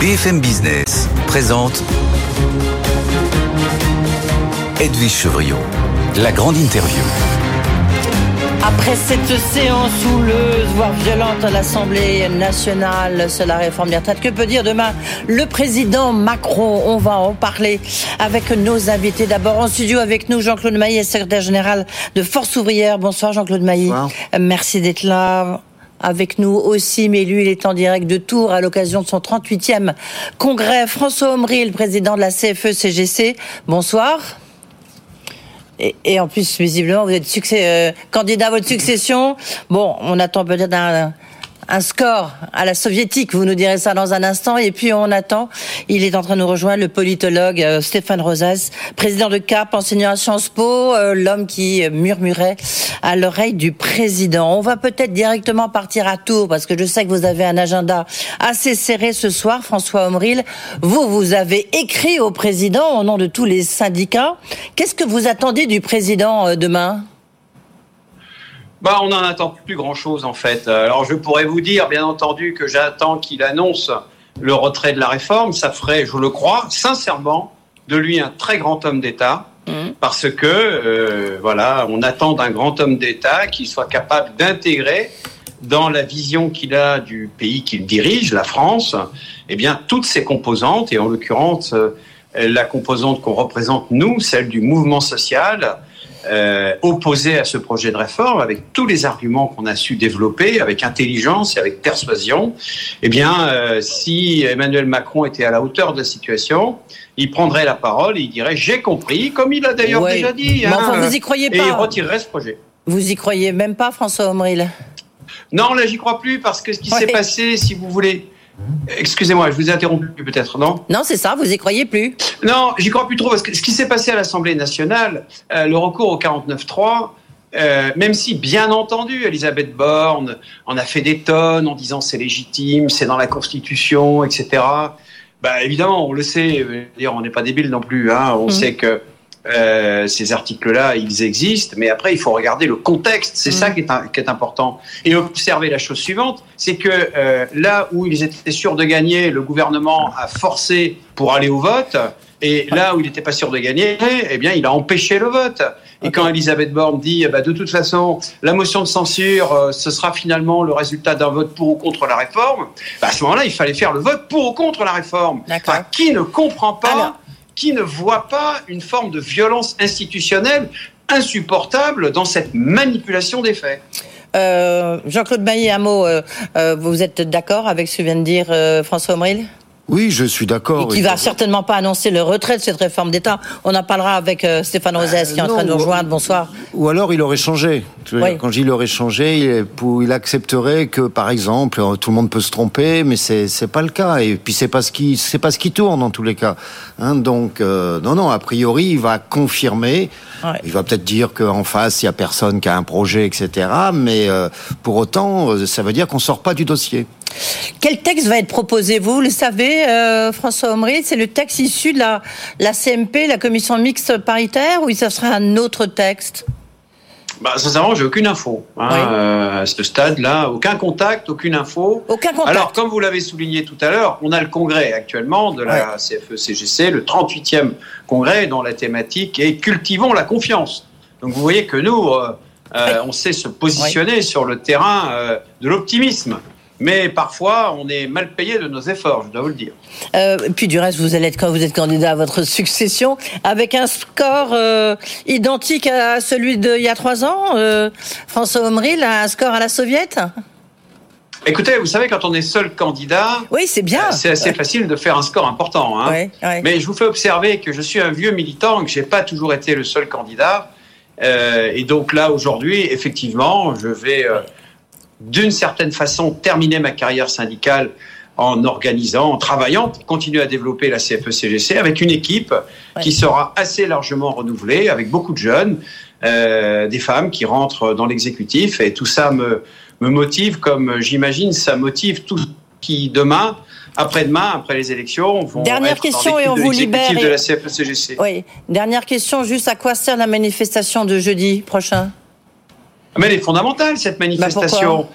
BFM Business présente Edwige Chevrillon, la grande interview. Après cette séance houleuse, voire violente à l'Assemblée nationale sur la réforme des retraites, que peut dire demain le président Macron? On va en parler avec nos invités. D'abord en studio avec nous, Jean-Claude Maillet, secrétaire général de Force ouvrière. Bonsoir Jean-Claude Maillet. Merci d'être là avec nous aussi, mais lui, il est en direct de Tours à l'occasion de son 38e congrès. François Omri, le président de la CFE-CGC. Bonsoir. Et, en plus, visiblement, vous êtes succès, euh, candidat à votre succession. Bon, on attend peut-être un, un score à la soviétique, vous nous direz ça dans un instant. Et puis on attend, il est en train de nous rejoindre, le politologue euh, Stéphane Rosas, président de CAP, enseignant à Sciences Po, euh, l'homme qui murmurait à l'oreille du président. On va peut-être directement partir à Tours, parce que je sais que vous avez un agenda assez serré ce soir, François Omril. Vous, vous avez écrit au président au nom de tous les syndicats. Qu'est-ce que vous attendez du président euh, demain? Bah, on n'en attend plus grand-chose en fait. Alors je pourrais vous dire, bien entendu, que j'attends qu'il annonce le retrait de la réforme. Ça ferait, je le crois, sincèrement, de lui un très grand homme d'État. Mmh. Parce que, euh, voilà, on attend d'un grand homme d'État qu'il soit capable d'intégrer dans la vision qu'il a du pays qu'il dirige, la France, eh bien, toutes ses composantes, et en l'occurrence, euh, la composante qu'on représente nous, celle du mouvement social, euh, opposé à ce projet de réforme, avec tous les arguments qu'on a su développer, avec intelligence et avec persuasion, eh bien, euh, si Emmanuel Macron était à la hauteur de la situation, il prendrait la parole et il dirait j'ai compris, comme il a d'ailleurs déjà dit. enfin, vous y croyez pas. Et il retirerait ce projet. Vous y croyez même pas, François Omril? Non, là, j'y crois plus parce que ce qui s'est passé, si vous voulez, Excusez-moi, je vous ai interrompu peut-être, non? Non, c'est ça, vous y croyez plus? Non, j'y crois plus trop, parce que ce qui s'est passé à l'Assemblée nationale, euh, le recours au 49-3, euh, même si, bien entendu, Elisabeth Borne en a fait des tonnes en disant c'est légitime, c'est dans la Constitution, etc. Bah, évidemment, on le sait, euh, on n'est pas débile non plus, hein, on mmh. sait que euh, ces articles-là, ils existent, mais après, il faut regarder le contexte. C'est ça mm. qui est, qui est, important. Et observer la chose suivante, c'est que euh, là où ils étaient sûrs de gagner, le gouvernement a forcé pour aller au vote. Et là où il n'était pas sûr de gagner, eh bien, il a empêché le vote. Et quand Elisabeth Borne dit, bah, de toute façon, la motion de censure, euh, ce sera finalement le résultat d'un vote pour ou contre la réforme, bah, à ce moment-là, il fallait faire le vote pour ou contre la réforme. Enfin, qui ne comprend pas qui ne voit pas une forme de violence institutionnelle insupportable dans cette manipulation des faits. Euh, Jean-Claude Bailly, un mot. Euh, euh, vous êtes d'accord avec ce que vient de dire François Omril oui, je suis d'accord. Et qui va certainement pas annoncer le retrait de cette réforme d'État. On en parlera avec Stéphane Rosès qui est en train de nous rejoindre. Bonsoir. Ou alors il aurait changé. Quand il aurait changé, il, accepterait que, par exemple, tout le monde peut se tromper, mais c'est c'est pas le cas. Et puis c'est pas ce qui c'est pas ce qui tourne dans tous les cas. Hein, donc non, non. A priori, il va confirmer. Il va peut-être dire qu'en face, il y a personne qui a un projet, etc. Mais pour autant, ça veut dire qu'on sort pas du dossier. Quel texte va être proposé? Vous le savez, euh, François Omri, c'est le texte issu de la, la CMP, la commission mixte paritaire, ou ça sera un autre texte? Bah, sincèrement, j'ai aucune info hein, euh, à ce stade-là, aucun contact, aucune info. Aucun contact. Alors, comme vous l'avez souligné tout à l'heure, on a le congrès actuellement de la CFE-CGC, le 38e congrès, dont la thématique est cultivons la confiance. Donc, vous voyez que nous, euh, on sait se positionner sur le terrain de l'optimisme mais parfois on est mal payé de nos efforts, je dois vous le dire. Euh, puis du reste, vous allez être quand vous êtes candidat à votre succession avec un score euh, identique à celui d'il y a trois ans. Euh, François Omril a un score à la soviète? Écoutez, vous savez, quand on est seul candidat, oui, c'est bien. C'est assez facile de faire un score important. Hein. Mais je vous fais observer que je suis un vieux militant, que j'ai pas toujours été le seul candidat. et donc là, aujourd'hui, effectivement, je vais d'une certaine façon, terminer ma carrière syndicale en organisant, en travaillant pour continuer à développer la CFE-CGC avec une équipe qui sera assez largement renouvelée, avec beaucoup de jeunes, euh, des femmes qui rentrent dans l'exécutif. Et tout ça me, me motive, comme j'imagine, ça motive tout qui demain après-demain, après les élections, vont Dernière être question dans et on vous libère. de la CFE-CGC. Oui. Dernière question, juste à quoi sert la manifestation de jeudi prochain? Mais elle est fondamentale, cette manifestation.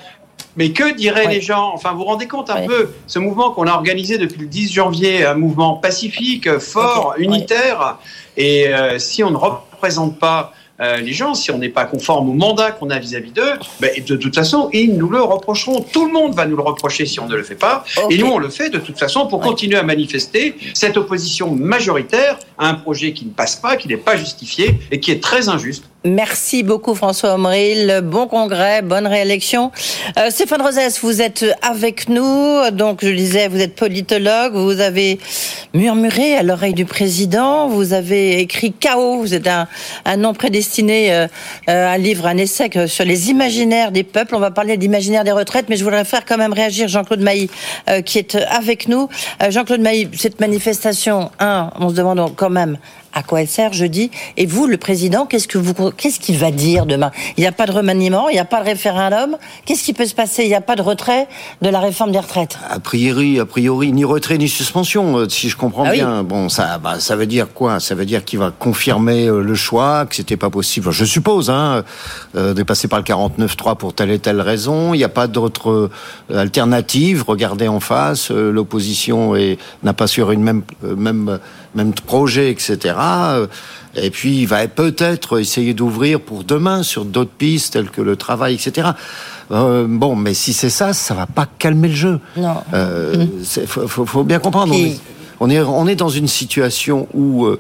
Mais que diraient les gens Enfin, vous vous rendez compte un peu, ce mouvement qu'on a organisé depuis le 10 janvier, un mouvement pacifique, fort, unitaire, et euh, si on ne représente pas euh, les gens, si on n'est pas conforme au mandat qu'on a vis-à-vis d'eux, ben, de toute façon, ils nous le reprocheront. Tout le monde va nous le reprocher si on ne le fait pas. Et nous, on le fait de toute façon pour continuer à manifester cette opposition majoritaire à un projet qui ne passe pas, qui n'est pas justifié et qui est très injuste. Merci beaucoup François Omril. Bon congrès, bonne réélection. Euh, Stéphane Rosès, vous êtes avec nous. Donc je disais, vous êtes politologue. Vous avez murmuré à l'oreille du président. Vous avez écrit Chaos. Vous êtes un, un nom prédestiné, euh, euh un livre, un essai sur les imaginaires des peuples. On va parler de l'imaginaire des retraites, mais je voudrais faire quand même réagir Jean-Claude Mailly euh, qui est avec nous. Euh, Jean-Claude Mailly, cette manifestation, un, on se demande quand même à quoi elle sert jeudi Et vous, le président, qu'est-ce que vous, qu'est-ce qu'il va dire demain? Il n'y a pas de remaniement, il n'y a pas de référendum. Qu'est-ce qui peut se passer? Il n'y a pas de retrait de la réforme des retraites? A priori, a priori, ni retrait ni suspension, euh, si je comprends ah bien. Bon, ça, bah, ça veut dire quoi? Ça veut dire qu'il va confirmer euh, le choix, que c'était pas possible. Je suppose, hein, euh, de passer par le 49-3 pour telle et telle raison. Il n'y a pas d'autre alternative. Regardez en face, l'opposition n'a pas sur une même même même projet, etc. Et puis il va peut-être essayer d'ouvrir pour demain sur d'autres pistes telles que le travail, etc. Euh, bon, mais si c'est ça, ça va pas calmer le jeu. Non. Euh, mmh. faut, faut, bien comprendre. On, est, on est dans une situation où, euh,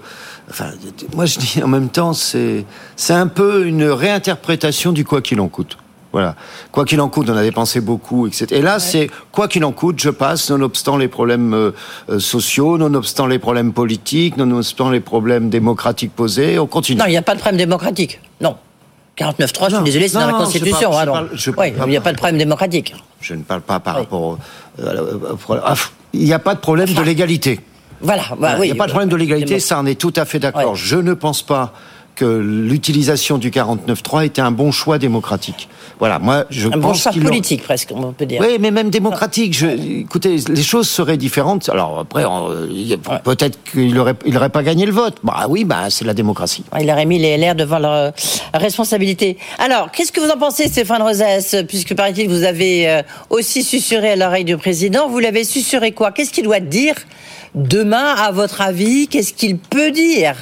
enfin, moi je dis en même temps, c'est c'est un peu une réinterprétation du quoi qu'il en coûte. Voilà. Quoi qu'il en coûte, on a dépensé beaucoup, etc. Et là, c'est quoi qu'il en coûte, je passe, nonobstant les problèmes euh, euh, sociaux, nonobstant les problèmes politiques, nonobstant les problèmes démocratiques posés, on continue. Non, il n'y a pas de problème démocratique. Non. 49.3, je suis désolé, c'est dans la Constitution. il n'y a pas de problème démocratique. Je ne parle pas par rapport euh, ah, Il n'y a pas de problème de légalité. Voilà, bah, oui. Il n'y a pas de problème de légalité, ça, on est tout à fait d'accord. Je ne pense pas que l'utilisation du 49.3 était un bon choix démocratique. Voilà, moi je un pense bon choix politique presque, on peut dire. Oui, mais même démocratique. Je, écoutez, les choses seraient différentes. Alors après, peut-être qu'il aurait, il aurait pas gagné le vote. Bah oui, bah c'est la démocratie. Il aurait mis les LR devant leur responsabilité. Alors, qu'est-ce que vous en pensez, Stéphane Rosès Puisque paraît-il, vous avez euh, aussi susurré à l'oreille du président. Vous l'avez susurré quoi? Qu'est-ce qu'il doit dire demain, à votre avis? Qu'est-ce qu'il peut dire?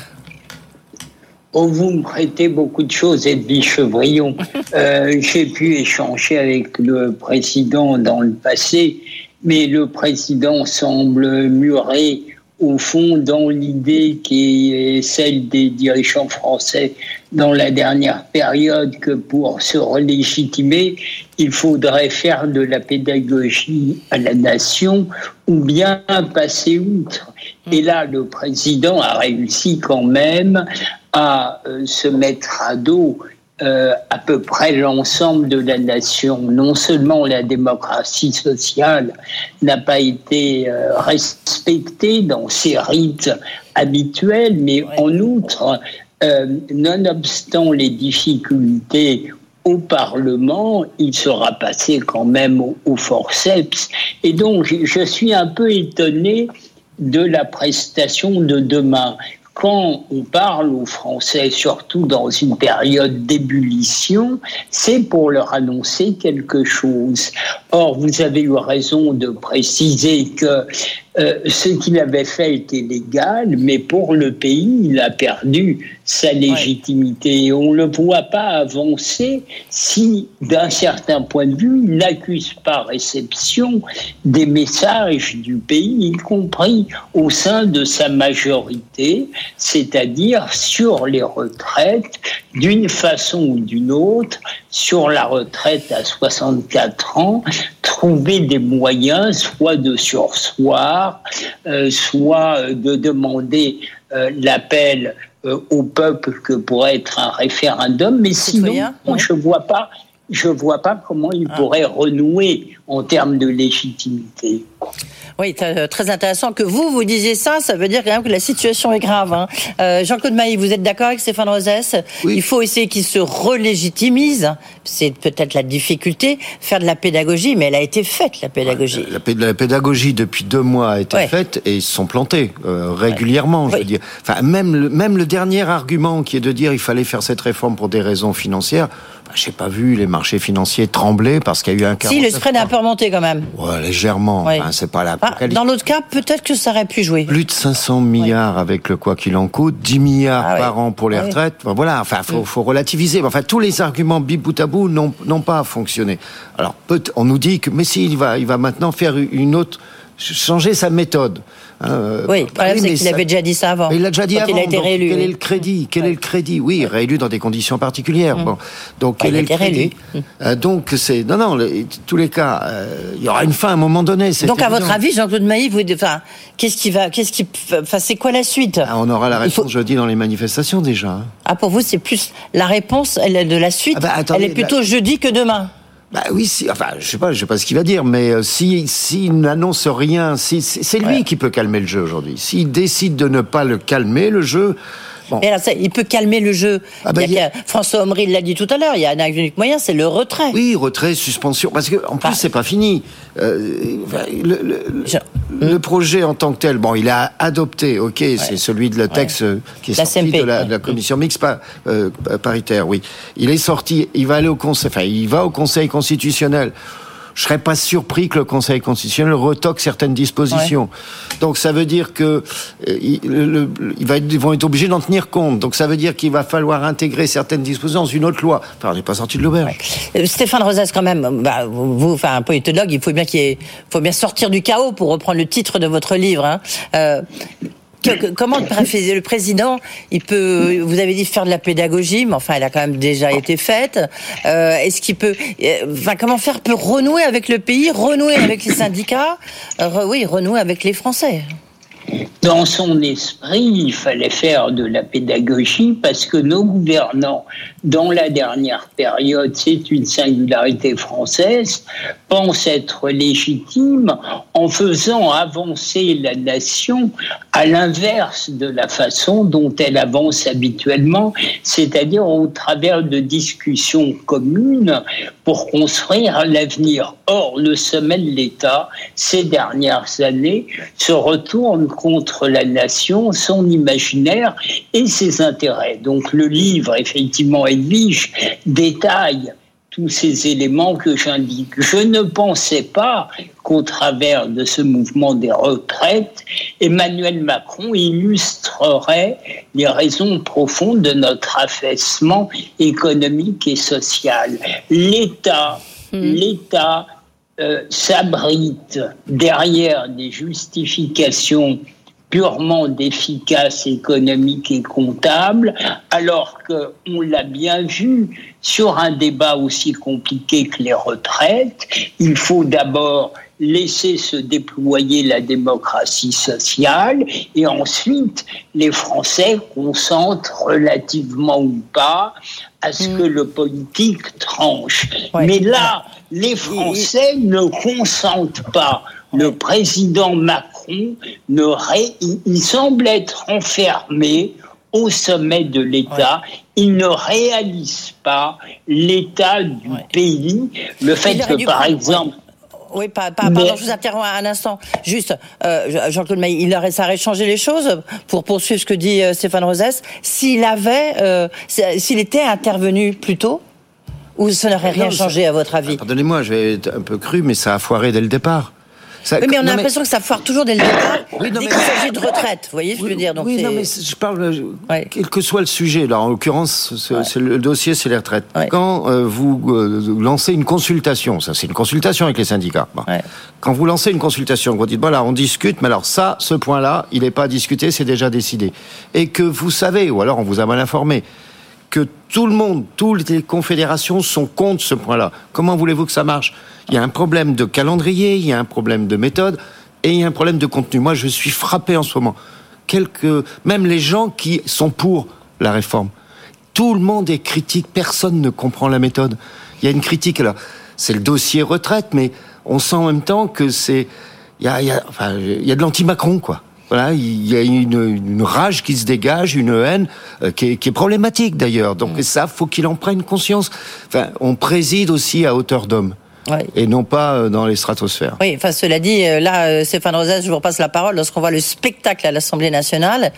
Oh, vous me prêtez beaucoup de choses, Edwige Chevrillon. Euh, J'ai pu échanger avec le président dans le passé, mais le président semble murer au fond dans l'idée qui est celle des dirigeants français dans la dernière période que pour se relégitimer, il faudrait faire de la pédagogie à la nation ou bien passer outre. Et là, le président a réussi quand même à euh, se mettre à dos euh, à peu près l'ensemble de la nation. Non seulement la démocratie sociale n'a pas été euh, respectée dans ses rites habituels, mais en outre, nonobstant les difficultés au Parlement, il sera passé quand même au, au forceps. Et donc, je suis un peu étonné de la prestation de demain quand on parle aux Français, surtout dans une période d'ébullition, c'est pour leur annoncer quelque chose. Or, vous avez eu raison de préciser que euh, ce qu'il avait fait était légal, mais pour le pays, il a perdu sa légitimité. On ne le voit pas avancer si, d'un certain point de vue, il n'accuse pas réception des messages du pays, y compris au sein de sa majorité, c'est-à-dire sur les retraites, d'une façon ou d'une autre, sur la retraite à 64 ans, trouver des moyens, soit de sursoir, euh, soit de demander euh, l'appel euh, au peuple que pourrait être un référendum, mais sinon, je vois pas, je vois pas comment il ah. pourrait renouer en termes de légitimité. Oui, euh, très intéressant que vous, vous disiez ça. Ça veut dire quand même que la situation est grave. Hein. Euh, Jean-Claude Mailly, vous êtes d'accord avec Stéphane Rosès? Il faut essayer qu'il se relégitimise. C'est peut-être la difficulté. Faire de la pédagogie, mais elle a été faite, la pédagogie. La, pédagogie, depuis deux mois, a été faite et ils se sont plantés euh, régulièrement, je veux dire. Enfin, même le, même le dernier argument qui est de dire il fallait faire cette réforme pour des raisons financières, j'ai pas vu les marchés financiers trembler parce qu'il y a eu un Si, le spread a un peu remonté quand même. Ouais, légèrement. c'est pas la. Ah, dans l'autre cas, peut-être que ça aurait pu jouer. Plus de 500 milliards avec le quoi qu'il en coûte, 10 milliards ah par an pour les retraites. voilà, enfin, faut, mm. faut relativiser. Enfin, tous les arguments bip bout à bout n'ont pas fonctionné. Alors, on nous dit que, mais si, il va, il va maintenant faire une autre changer sa méthode. Hein, oui, le problème, c'est qu'il avait déjà dit ça avant. il l'a déjà dit avant. Il a été réélu. Quel est le crédit Quel est le crédit? Oui, réélu dans des conditions particulières. Bon. Donc, quel est le crédit? Euh, Donc, c'est. Non, non, tous les cas, euh, il y aura une fin à un moment donné. Donc, à votre avis, Jean-Claude Mailly, vous, enfin, qu'est-ce qui va. Qu'est-ce qui, enfin, c'est quoi la suite? Ah, On aura la réponse jeudi dans les manifestations déjà. Hein. Ah, pour vous, c'est plus. La réponse elle, de la suite, ah bah, elle est plutôt jeudi que demain bah oui, si, enfin, je sais pas, je sais pas ce qu'il va dire, mais euh, si s'il n'annonce rien, si, c'est lui qui peut calmer le jeu aujourd'hui. S'il décide de ne pas le calmer, le jeu, il peut calmer le jeu. Ah bah, François Omri l'a dit tout à l'heure, il y a un unique moyen, c'est le retrait. Oui, retrait, suspension. Parce qu'en plus, c'est pas fini. Euh, le, projet en tant que tel, bon, il a adopté, ok, c'est celui de la texte euh, qui est sorti de, la, commission mixte euh, paritaire, oui. Il est sorti, il va aller au conseil, enfin, il va au conseil constitutionnel je serais pas surpris que le Conseil constitutionnel retoque certaines dispositions. Donc ça veut dire que euh, ils vont être obligés d'en tenir compte. Donc ça veut dire qu'il va falloir intégrer certaines dispositions dans une autre loi. Enfin, on n'est pas sorti de l'auberge. Euh, Stéphane Rosas, quand même, bah, vous, enfin un politologue, il faut bien qu'il faut bien sortir du chaos pour reprendre le titre de votre livre. Hein. Euh, comment le président, il peut, vous avez dit faire de la pédagogie, mais enfin, elle a quand même déjà été faite. Euh, est-ce qu'il peut, euh, enfin, comment faire pour renouer avec le pays, renouer avec les syndicats, euh, oui, renouer avec les Français? Dans son esprit, il fallait faire de la pédagogie parce que nos gouvernants, dans la dernière période, c'est une singularité française, pensent être légitimes en faisant avancer la nation à l'inverse de la façon dont elle avance habituellement, c'est-à-dire au travers de discussions communes pour construire l'avenir. Or, le sommet de l'État, ces dernières années, se retourne contre la nation, son imaginaire et ses intérêts. Donc le livre, effectivement, Edwige, détaille tous ces éléments que j'indique. Je ne pensais pas qu'au travers de ce mouvement des retraites, Emmanuel Macron illustrerait les raisons profondes de notre affaissement économique et social. L'État, hmm. l'État euh, s'abrite derrière des justifications purement d'efficace économique et comptable, alors qu'on l'a bien vu sur un débat aussi compliqué que les retraites, il faut d'abord laisser se déployer la démocratie sociale et ensuite les Français consentent relativement ou pas à ce que mm. le politique tranche. Mais là, les Français ne consentent pas. Le président Macron ne il, semble être enfermé au sommet de l'État. Il ne réalise pas l'état du pays. Le fait que, par exemple, oui, pardon, je vous interromps un instant. Juste, euh, Jean-Claude Mailly, il aurait, ça aurait changé les choses pour poursuivre ce que dit euh, Stéphane Rosès s'il avait, euh, s'il était intervenu plus tôt ou ça n'aurait rien changé à votre avis? Pardonnez-moi, je vais être un peu cru, mais ça a foiré dès le départ oui, mais on a l'impression que ça foire toujours dès le départ, oui, dès qu'il s'agit de retraite. Vous voyez ce que je veux dire donc Oui, non, mais je parle, quel que soit le sujet, là, en l'occurrence, le dossier, c'est les retraites. Quand euh, vous euh, lancez une consultation, ça c'est une consultation avec les syndicats, quand vous lancez une consultation, vous dites, voilà, on discute, mais alors ça, ce point-là, il n'est pas discuté, c'est déjà décidé. Et que vous savez, ou alors on vous a mal informé, que tout le monde, toutes les confédérations sont contre ce point-là. Comment voulez-vous que ça marche? Il y a un problème de calendrier, il y a un problème de méthode et il y a un problème de contenu. Moi, je suis frappé en ce moment. Quelques, même les gens qui sont pour la réforme, tout le monde est critique, personne ne comprend la méthode. Il y a une critique, alors, c'est le dossier retraite, mais on sent en même temps que c'est, il y a, il y a, enfin, il y a de l'anti-Macron, quoi. Voilà, il y a une, rage qui se dégage, une haine euh, qui, est, problématique d'ailleurs. Donc mm. ça, faut qu'il en prenne conscience. Enfin, on préside aussi à hauteur d'homme. Et non pas euh, dans les stratosphères. Oui, enfin cela dit, euh, là, Stéphane Rosas, je vous repasse la parole. Lorsqu'on voit le spectacle à l'Assemblée nationale,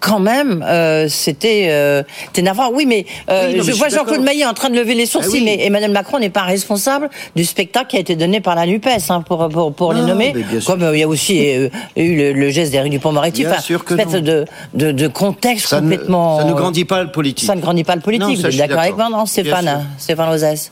quand même, euh, c'était euh, énervant. Oui, mais, euh, je vois Jean-Claude Maillet en train de lever les ah sourcils, mais Emmanuel Macron n'est pas responsable du spectacle qui a été donné par la Nupes hein, pour pour, pour les nommer. Comme il y a aussi eu le, geste d'Éric Dupond-Moretti. Bien sûr que de, de, de, contexte complètement. ça ne grandit pas le politique. Ça ne grandit pas le politique. vous êtes d'accord avec moi, non, Stéphane Stéphane Ozès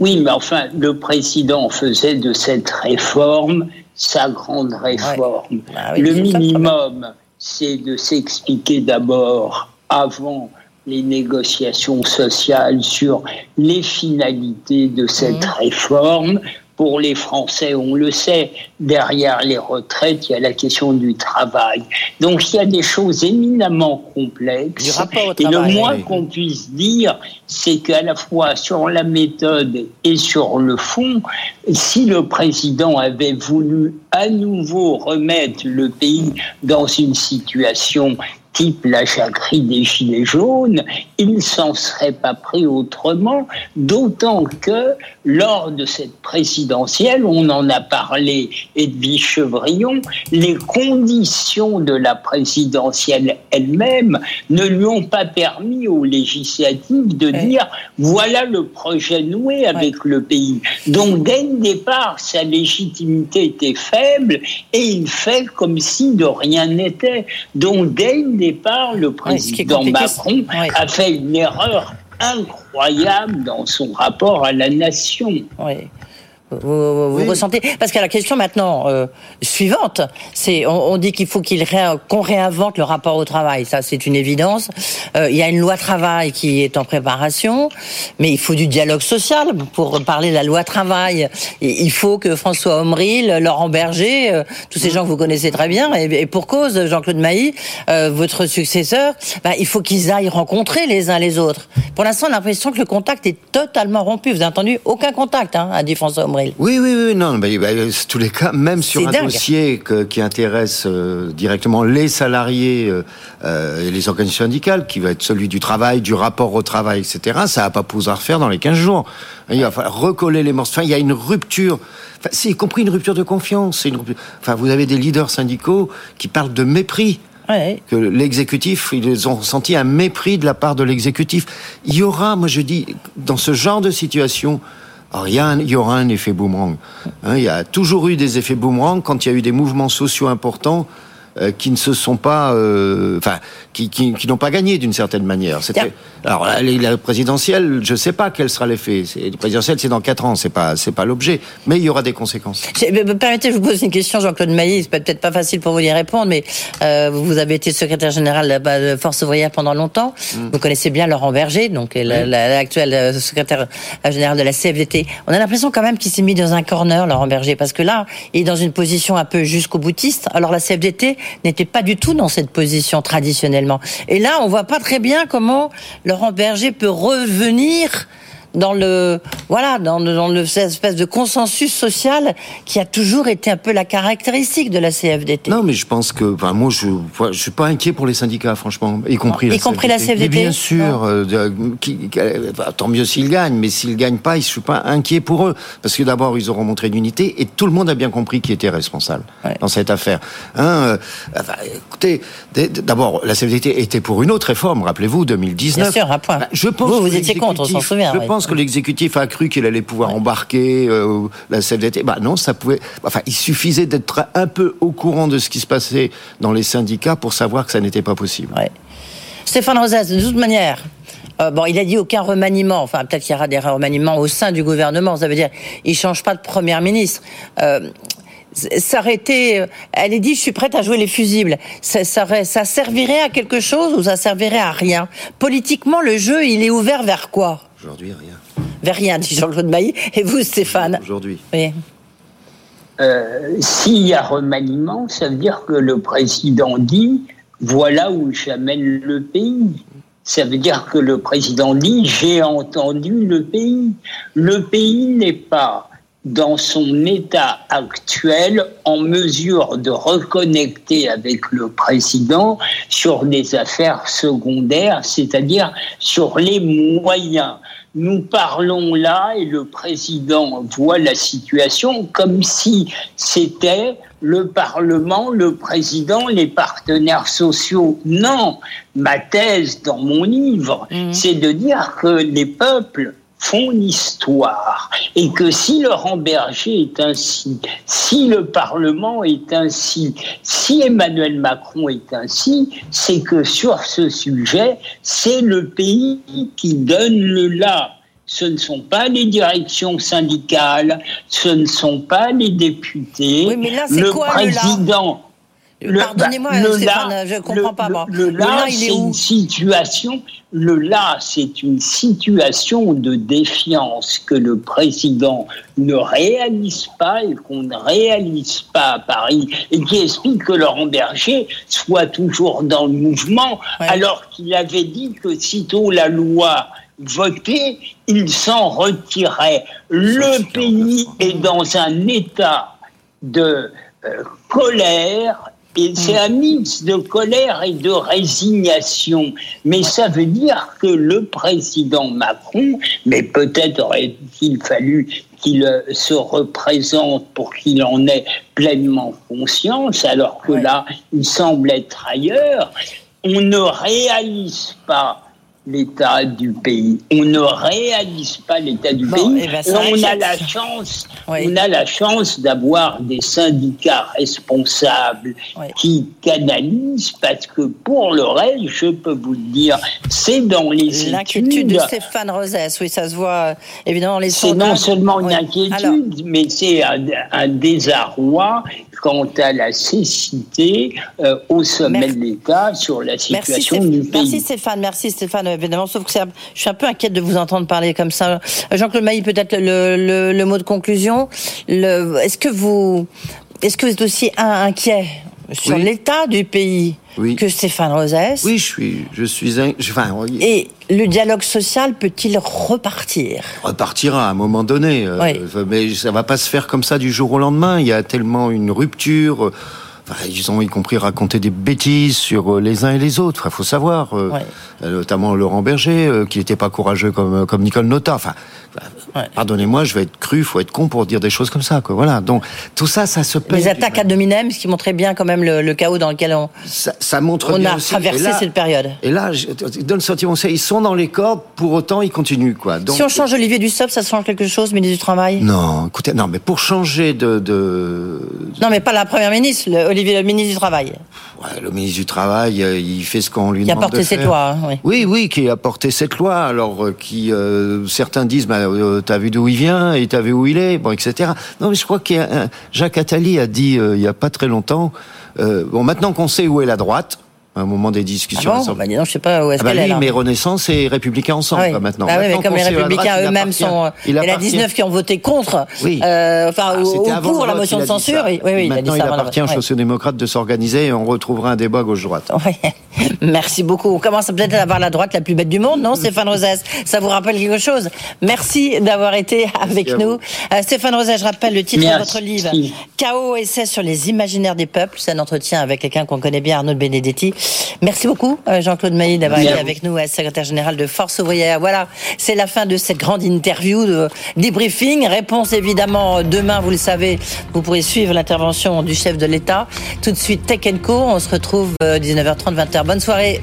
oui, mais enfin, le président faisait de cette réforme sa grande réforme. Bah le minimum, c'est de s'expliquer d'abord avant les négociations sociales sur les finalités de cette mmh. réforme pour les Français, on le sait, derrière les retraites, il y a la question du travail. Donc il y a des choses éminemment complexes. et le moins qu'on puisse dire, c'est qu'à la fois sur la méthode et sur le fond, si le président avait voulu à nouveau remettre le pays dans une situation type la jacquerie des Gilets jaunes, il ne s'en serait pas pris autrement, d'autant que lors de cette présidentielle, on en a parlé, Edwige Chevrillon, les conditions de la présidentielle elle-même ne lui ont pas permis aux législatives de dire voilà le projet noué avec le pays. Donc dès le départ, sa légitimité était faible et il fait comme si de rien n'était. Donc dès le départ, le président Macron a fait une erreur incroyable dans son rapport à la nation. Vous, ressentez Parce que la question maintenant euh, suivante, c'est on, dit qu'il faut qu'il qu'on réinvente le rapport au travail. Ça, c'est une évidence. Euh, il y a une loi travail qui est en préparation, mais il faut du dialogue social pour parler de la loi travail. Et il faut que François Omril, Laurent Berger, euh, tous ces gens que vous connaissez très bien, et, pour cause, Jean-Claude Mailly, votre successeur, bah, il faut qu'ils aillent rencontrer les uns les autres. Pour l'instant, on a l'impression que le contact est totalement rompu. Vous avez entendu aucun contact, hein, a dit François Omril. Oui, oui, oui, non, bah, bah, tous les cas, même sur un dossier qui intéresse euh, directement les salariés euh, euh, et les organisations syndicales, qui va être celui du travail, du rapport au travail, etc., ça va pas pouvoir faire dans les 15 jours. Il va falloir recoller les morceaux. Enfin, il y a une rupture, enfin, c'est y compris une rupture de confiance. Une Enfin, vous avez des leaders syndicaux qui parlent de mépris. Que l'exécutif, ils ont senti un mépris de la part de l'exécutif. Il y aura, moi je dis, dans ce genre de situation, alors, il y, aura un effet boomerang. Hein, il y a toujours eu des effets boomerang quand il y a eu des mouvements sociaux importants euh, qui ne se sont pas, euh, enfin, qui, qui, qui n'ont pas gagné d'une certaine manière. C'était, alors la, présidentielle, je ne sais pas quel sera l'effet. La présidentielle, c'est dans quatre ans, c'est pas, c'est pas l'objet, mais il y aura des conséquences. Permettez, je vous pose une question, Jean-Claude Mailly. C'est peut-être pas facile pour vous d'y répondre, mais euh, vous avez été secrétaire général de Force ouvrière pendant longtemps. Mm. Vous connaissez bien Laurent Berger, donc l'actuel secrétaire général de la CFDT. On a l'impression quand même qu'il s'est mis dans un corner, Laurent Berger, parce que là, il est dans une position un peu jusqu'au boutiste. Alors la CFDT n'était pas du tout dans cette position traditionnellement. Et là, on voit pas très bien comment Laurent Berger peut revenir dans le voilà dans, dans le, cette espèce de consensus social qui a toujours été un peu la caractéristique de la CFDT. Non, mais je pense que enfin, moi je je suis pas inquiet pour les syndicats franchement, y compris, la, y compris CFDT. la CFDT. bien sûr, euh, qui, tant mieux s'ils gagnent, mais s'ils gagnent pas, je suis pas inquiet pour eux parce que d'abord ils auront montré l'unité et tout le monde a bien compris qui était responsable dans cette affaire. Hein, euh, écoutez, d'abord la CFDT était pour une autre réforme, rappelez-vous 2019. Bien sûr, à point. Bah, je pense vous vous étiez contre, on s'en souvient. Je pense que l'exécutif a cru qu'il allait pouvoir embarquer euh, la CFDT. Bah non, ça pouvait. Enfin, il suffisait d'être un peu au courant de ce qui se passait dans les syndicats pour savoir que ça n'était pas possible. Stéphane Rosas, de toute manière, euh, bon, il a dit aucun remaniement. Enfin, peut-être qu'il y aura des remaniements au sein du gouvernement. Ça veut dire, il change pas de première ministre. Euh, s'arrêter. Elle est dit, je suis prête à jouer les fusibles. Ça, ça, servirait à quelque chose ou ça servirait à rien? Politiquement, le jeu, il est ouvert vers quoi? Aujourd'hui, rien. Vers rien, dit Jean-Claude Bailly. Et vous, Stéphane Aujourd'hui. Oui. Euh, s'il y a remaniement, ça veut dire que le président dit voilà où j'amène le pays. Ça veut dire que le président dit j'ai entendu le pays. Le pays n'est pas dans son état actuel en mesure de reconnecter avec le président sur des affaires secondaires, c'est-à-dire sur les moyens. Nous parlons là et le président voit la situation comme si c'était le Parlement, le président, les partenaires sociaux. Non, ma thèse dans mon livre, mmh. c'est de dire que les peuples font l'histoire et que si Laurent Berger est ainsi, si le Parlement est ainsi, si Emmanuel Macron est ainsi, c'est que sur ce sujet, c'est le pays qui donne le là. Ce ne sont pas les directions syndicales, ce ne sont pas les députés. Oui, mais là, le président. Pardonnez-moi, Stéphane, je ne comprends pas. Moi. Le, là, c'est une situation. Le là, c'est une situation de défiance que le président ne réalise pas et qu'on ne réalise pas à Paris et qui explique que Laurent Berger soit toujours dans le mouvement alors qu'il avait dit que sitôt la loi votée, il s'en retirait. Le pays est dans un état de euh, colère c'est mm. un mix de colère et de résignation. Mais ça veut dire que le président Macron, mais peut-être aurait-il fallu qu'il euh, se représente pour qu'il en ait pleinement conscience, alors que là, il semble être ailleurs. On ne réalise pas l'état du pays. On ne réalise pas l'état du pays. Eh ben, on a la chance, on a la chance d'avoir des syndicats responsables qui canalisent parce que pour le reste, je peux vous le dire, c'est dans les L'inquiétude de Stéphane Rosès, oui, ça se voit évidemment les C'est non seulement une inquiétude, mais c'est un, désarroi quant à la cécité euh, au sommet de l'État sur la situation du pays. Merci Stéphane, merci Stéphane évidemment, sauf que je suis un peu inquiète de vous entendre parler comme ça. Jean-Claude Mailly, peut-être le, le, mot de conclusion. Est-ce que vous, est-ce que vous êtes aussi inquiet sur l'état du pays que Stéphane Rosès Oui, je suis, je suis, enfin, Et le dialogue social peut-il repartir? Repartira à un moment donné, euh, mais ça va pas se faire comme ça du jour au lendemain. Il y a tellement une rupture ils ont y compris raconté des bêtises sur euh, les uns et les autres. Il faut savoir, euh, euh, notamment Laurent Berger, qui n'était pas courageux comme comme Nicole Nota. Enfin, pardonnez-moi, je vais être cru, faut être con pour dire des choses comme ça. Quoi. Voilà. Donc tout ça, ça se paye. Les attaques à Dominem, ce qui montrait bien quand même le, chaos dans lequel on, ça, montre on a traversé cette période. Et là, je donne le sentiment, ils sont dans les cordes, pour autant ils continuent. Quoi. Donc, si on change Olivier Dussopt, ça change quelque chose, ministre du Travail? Non, écoutez, non, mais pour changer de, de... Non, mais pas la première ministre. Le, le ministre du Travail. le ministre du Travail, euh, il fait ce qu'on lui demande. Qui a porté cette loi, hein, oui. Oui, oui, qui a porté cette loi. Alors, euh, qui euh, certains disent, bah, t'as vu d'où il vient et t'as vu où il est, bon, etc. Non, mais je crois que Jacques Attali a dit il y a pas très longtemps. bon, maintenant qu'on sait où est la droite, un moment des discussions. Ah bon bah, non, je sais pas où est-ce ah bah qu'elle est. mais Renaissance et Républicains ensemble ah maintenant. Bah oui, mais comme les Républicains eux-mêmes sont, il, y en a 19 qui ont voté contre, oui. euh, enfin ah, ou, pour la motion de censure. Oui, oui, maintenant, il, appartient aux sociodémocrates de s'organiser et on retrouvera un débat gauche-droite. Merci beaucoup. On commence peut-être à avoir la droite la plus bête du monde, non, Stéphane Rosès? Ça vous rappelle quelque chose? Merci d'avoir été avec nous. Euh, Stéphane Rosès, je rappelle le titre de votre livre Chaos essai sur les imaginaires des peuples. C'est un entretien avec quelqu'un qu'on connaît bien, Arnaud Benedetti. Merci beaucoup, euh, Jean-Claude Mailly, d'avoir été avec nous, secrétaire général de Force ouvrière. Voilà, c'est la fin de cette grande interview de debriefing. Réponse évidemment demain, vous le savez, vous pourrez suivre l'intervention du chef de l'État. Tout de suite, Tech Co. On se retrouve 19h30, euh, 20h. Bonne soirée.